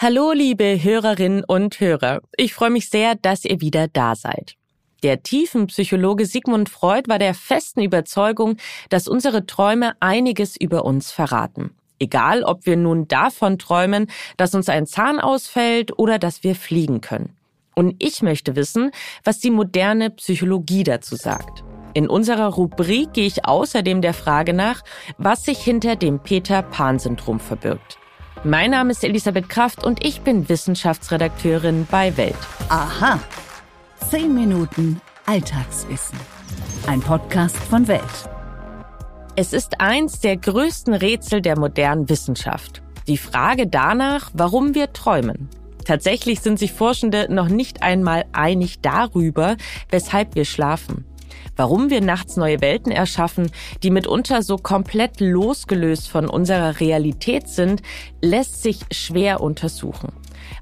Hallo, liebe Hörerinnen und Hörer. Ich freue mich sehr, dass ihr wieder da seid. Der Tiefenpsychologe Sigmund Freud war der festen Überzeugung, dass unsere Träume einiges über uns verraten. Egal, ob wir nun davon träumen, dass uns ein Zahn ausfällt oder dass wir fliegen können. Und ich möchte wissen, was die moderne Psychologie dazu sagt. In unserer Rubrik gehe ich außerdem der Frage nach, was sich hinter dem Peter-Pan-Syndrom verbirgt. Mein Name ist Elisabeth Kraft und ich bin Wissenschaftsredakteurin bei Welt. Aha. Zehn Minuten Alltagswissen. Ein Podcast von Welt. Es ist eins der größten Rätsel der modernen Wissenschaft. Die Frage danach, warum wir träumen. Tatsächlich sind sich Forschende noch nicht einmal einig darüber, weshalb wir schlafen warum wir nachts neue Welten erschaffen, die mitunter so komplett losgelöst von unserer Realität sind, lässt sich schwer untersuchen.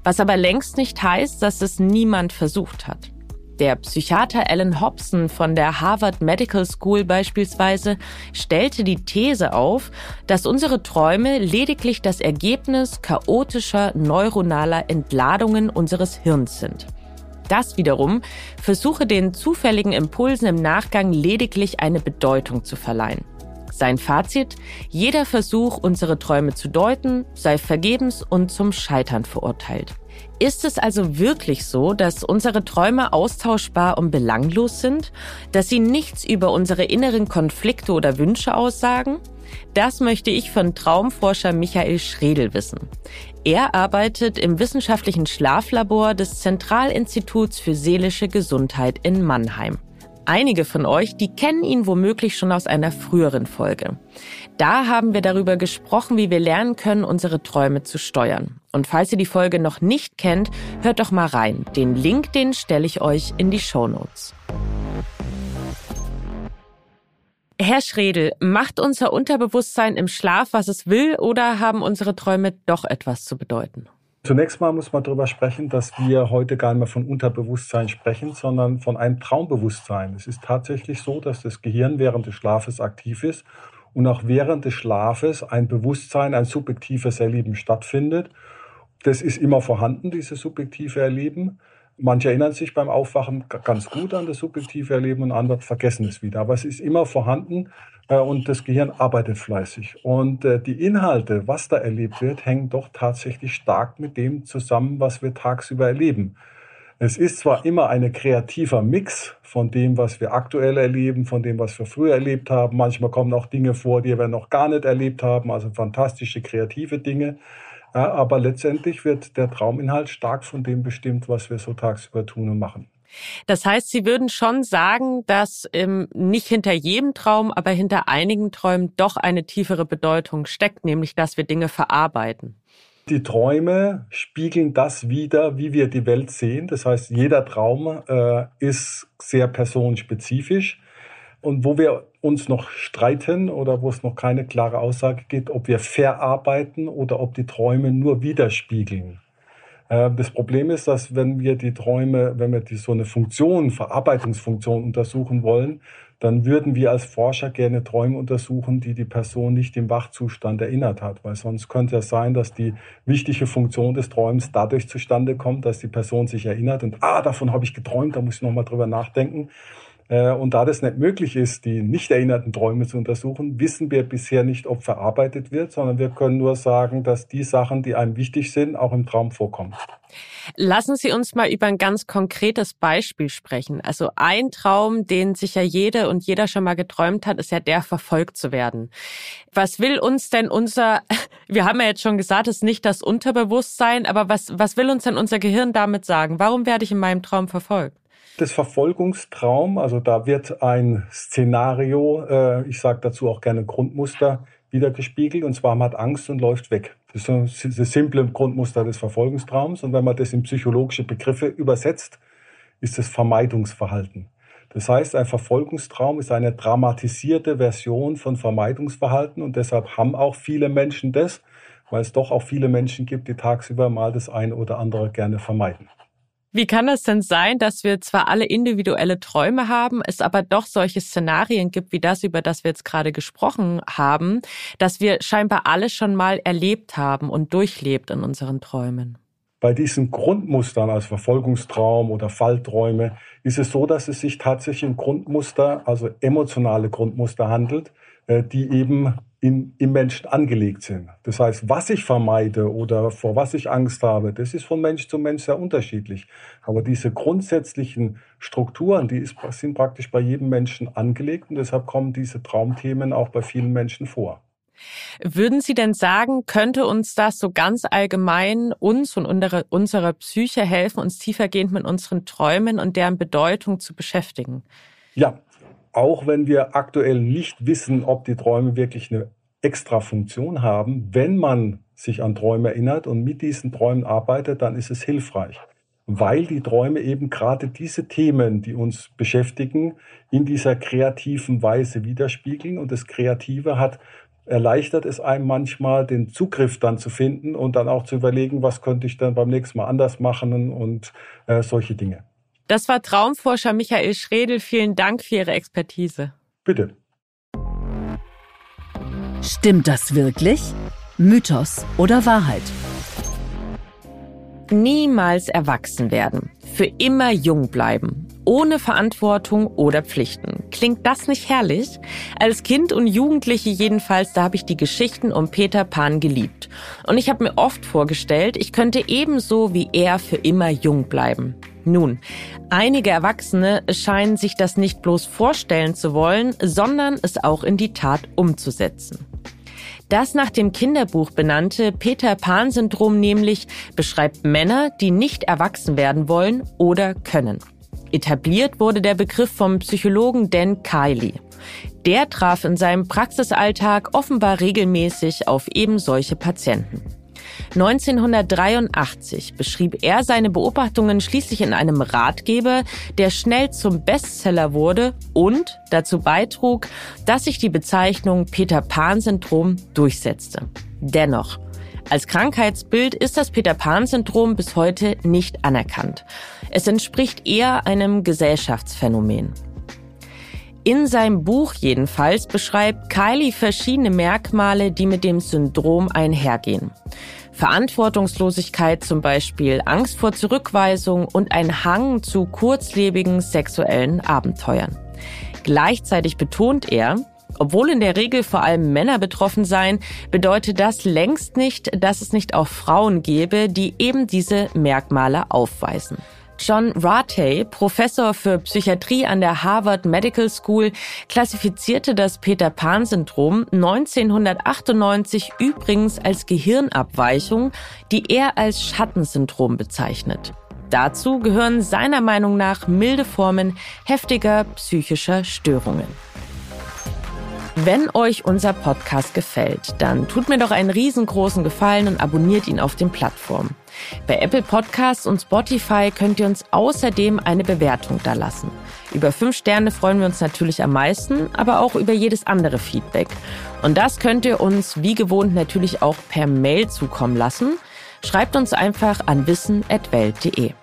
Was aber längst nicht heißt, dass es niemand versucht hat. Der Psychiater Alan Hobson von der Harvard Medical School beispielsweise stellte die These auf, dass unsere Träume lediglich das Ergebnis chaotischer neuronaler Entladungen unseres Hirns sind. Das wiederum versuche den zufälligen Impulsen im Nachgang lediglich eine Bedeutung zu verleihen. Sein Fazit, jeder Versuch, unsere Träume zu deuten, sei vergebens und zum Scheitern verurteilt. Ist es also wirklich so, dass unsere Träume austauschbar und belanglos sind, dass sie nichts über unsere inneren Konflikte oder Wünsche aussagen? Das möchte ich von Traumforscher Michael Schredel wissen. Er arbeitet im wissenschaftlichen Schlaflabor des Zentralinstituts für seelische Gesundheit in Mannheim. Einige von euch, die kennen ihn womöglich schon aus einer früheren Folge. Da haben wir darüber gesprochen, wie wir lernen können, unsere Träume zu steuern. Und falls ihr die Folge noch nicht kennt, hört doch mal rein. Den Link, den stelle ich euch in die Show Notes. Herr Schredel, macht unser Unterbewusstsein im Schlaf, was es will, oder haben unsere Träume doch etwas zu bedeuten? Zunächst mal muss man darüber sprechen, dass wir heute gar nicht mehr von Unterbewusstsein sprechen, sondern von einem Traumbewusstsein. Es ist tatsächlich so, dass das Gehirn während des Schlafes aktiv ist und auch während des Schlafes ein Bewusstsein, ein subjektives Erleben stattfindet. Das ist immer vorhanden, dieses subjektive Erleben. Manche erinnern sich beim Aufwachen ganz gut an das subjektive Erleben und andere vergessen es wieder. Aber es ist immer vorhanden äh, und das Gehirn arbeitet fleißig. Und äh, die Inhalte, was da erlebt wird, hängen doch tatsächlich stark mit dem zusammen, was wir tagsüber erleben. Es ist zwar immer ein kreativer Mix von dem, was wir aktuell erleben, von dem, was wir früher erlebt haben. Manchmal kommen auch Dinge vor, die wir noch gar nicht erlebt haben, also fantastische kreative Dinge. Ja, aber letztendlich wird der Trauminhalt stark von dem bestimmt, was wir so tagsüber tun und machen. Das heißt, Sie würden schon sagen, dass ähm, nicht hinter jedem Traum, aber hinter einigen Träumen doch eine tiefere Bedeutung steckt, nämlich dass wir Dinge verarbeiten. Die Träume spiegeln das wider, wie wir die Welt sehen. Das heißt, jeder Traum äh, ist sehr personenspezifisch. Und wo wir uns noch streiten oder wo es noch keine klare Aussage gibt, ob wir verarbeiten oder ob die Träume nur widerspiegeln. Äh, das Problem ist, dass wenn wir die Träume, wenn wir die, so eine Funktion, Verarbeitungsfunktion untersuchen wollen, dann würden wir als Forscher gerne Träume untersuchen, die die Person nicht im Wachzustand erinnert hat, weil sonst könnte es sein, dass die wichtige Funktion des Träums dadurch zustande kommt, dass die Person sich erinnert und ah, davon habe ich geträumt, da muss ich nochmal drüber nachdenken. Äh, und da das nicht möglich ist, die nicht erinnerten Träume zu untersuchen, wissen wir bisher nicht, ob verarbeitet wird, sondern wir können nur sagen, dass die Sachen, die einem wichtig sind, auch im Traum vorkommen. Lassen Sie uns mal über ein ganz konkretes Beispiel sprechen. Also ein Traum, den sicher jede und jeder schon mal geträumt hat, ist ja der, verfolgt zu werden. Was will uns denn unser, wir haben ja jetzt schon gesagt, es ist nicht das Unterbewusstsein, aber was, was will uns denn unser Gehirn damit sagen? Warum werde ich in meinem Traum verfolgt? Des Verfolgungstraum, also da wird ein Szenario, äh, ich sage dazu auch gerne Grundmuster, wieder gespiegelt und zwar man hat Angst und läuft weg. Das ist das simple Grundmuster des Verfolgungstraums und wenn man das in psychologische Begriffe übersetzt, ist es Vermeidungsverhalten. Das heißt, ein Verfolgungstraum ist eine dramatisierte Version von Vermeidungsverhalten und deshalb haben auch viele Menschen das, weil es doch auch viele Menschen gibt, die tagsüber mal das eine oder andere gerne vermeiden. Wie kann es denn sein, dass wir zwar alle individuelle Träume haben, es aber doch solche Szenarien gibt wie das, über das wir jetzt gerade gesprochen haben, dass wir scheinbar alle schon mal erlebt haben und durchlebt in unseren Träumen? bei diesen Grundmustern, also Verfolgungstraum oder Fallträume, ist es so, dass es sich tatsächlich um Grundmuster, also emotionale Grundmuster handelt, äh, die eben in, im Menschen angelegt sind. Das heißt, was ich vermeide oder vor was ich Angst habe, das ist von Mensch zu Mensch sehr unterschiedlich. Aber diese grundsätzlichen Strukturen, die ist, sind praktisch bei jedem Menschen angelegt und deshalb kommen diese Traumthemen auch bei vielen Menschen vor. Würden Sie denn sagen, könnte uns das so ganz allgemein uns und unsere, unserer Psyche helfen, uns tiefergehend mit unseren Träumen und deren Bedeutung zu beschäftigen? Ja, auch wenn wir aktuell nicht wissen, ob die Träume wirklich eine extra Funktion haben, wenn man sich an Träume erinnert und mit diesen Träumen arbeitet, dann ist es hilfreich, weil die Träume eben gerade diese Themen, die uns beschäftigen, in dieser kreativen Weise widerspiegeln und das Kreative hat erleichtert es einem manchmal, den Zugriff dann zu finden und dann auch zu überlegen, was könnte ich dann beim nächsten Mal anders machen und äh, solche Dinge. Das war Traumforscher Michael Schredel. Vielen Dank für Ihre Expertise. Bitte. Stimmt das wirklich? Mythos oder Wahrheit? Niemals erwachsen werden. Für immer jung bleiben ohne Verantwortung oder Pflichten. Klingt das nicht herrlich? Als Kind und Jugendliche jedenfalls, da habe ich die Geschichten um Peter Pan geliebt. Und ich habe mir oft vorgestellt, ich könnte ebenso wie er für immer jung bleiben. Nun, einige Erwachsene scheinen sich das nicht bloß vorstellen zu wollen, sondern es auch in die Tat umzusetzen. Das nach dem Kinderbuch benannte Peter Pan-Syndrom nämlich beschreibt Männer, die nicht erwachsen werden wollen oder können. Etabliert wurde der Begriff vom Psychologen Dan Kiley. Der traf in seinem Praxisalltag offenbar regelmäßig auf eben solche Patienten. 1983 beschrieb er seine Beobachtungen schließlich in einem Ratgeber, der schnell zum Bestseller wurde und dazu beitrug, dass sich die Bezeichnung Peter Pan-Syndrom durchsetzte. Dennoch, als Krankheitsbild ist das Peter Pan-Syndrom bis heute nicht anerkannt. Es entspricht eher einem Gesellschaftsphänomen. In seinem Buch jedenfalls beschreibt Kylie verschiedene Merkmale, die mit dem Syndrom einhergehen. Verantwortungslosigkeit zum Beispiel, Angst vor Zurückweisung und ein Hang zu kurzlebigen sexuellen Abenteuern. Gleichzeitig betont er, obwohl in der Regel vor allem Männer betroffen seien, bedeutet das längst nicht, dass es nicht auch Frauen gäbe, die eben diese Merkmale aufweisen. John Ratey, Professor für Psychiatrie an der Harvard Medical School, klassifizierte das Peter Pan-Syndrom 1998 übrigens als Gehirnabweichung, die er als Schattensyndrom bezeichnet. Dazu gehören seiner Meinung nach milde Formen heftiger psychischer Störungen. Wenn euch unser Podcast gefällt, dann tut mir doch einen riesengroßen Gefallen und abonniert ihn auf den Plattformen. Bei Apple Podcasts und Spotify könnt ihr uns außerdem eine Bewertung da lassen. Über fünf Sterne freuen wir uns natürlich am meisten, aber auch über jedes andere Feedback. Und das könnt ihr uns wie gewohnt natürlich auch per Mail zukommen lassen. Schreibt uns einfach an wissen.welt.de.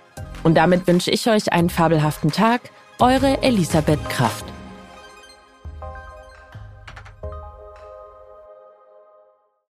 Und damit wünsche ich euch einen fabelhaften Tag. Eure Elisabeth Kraft.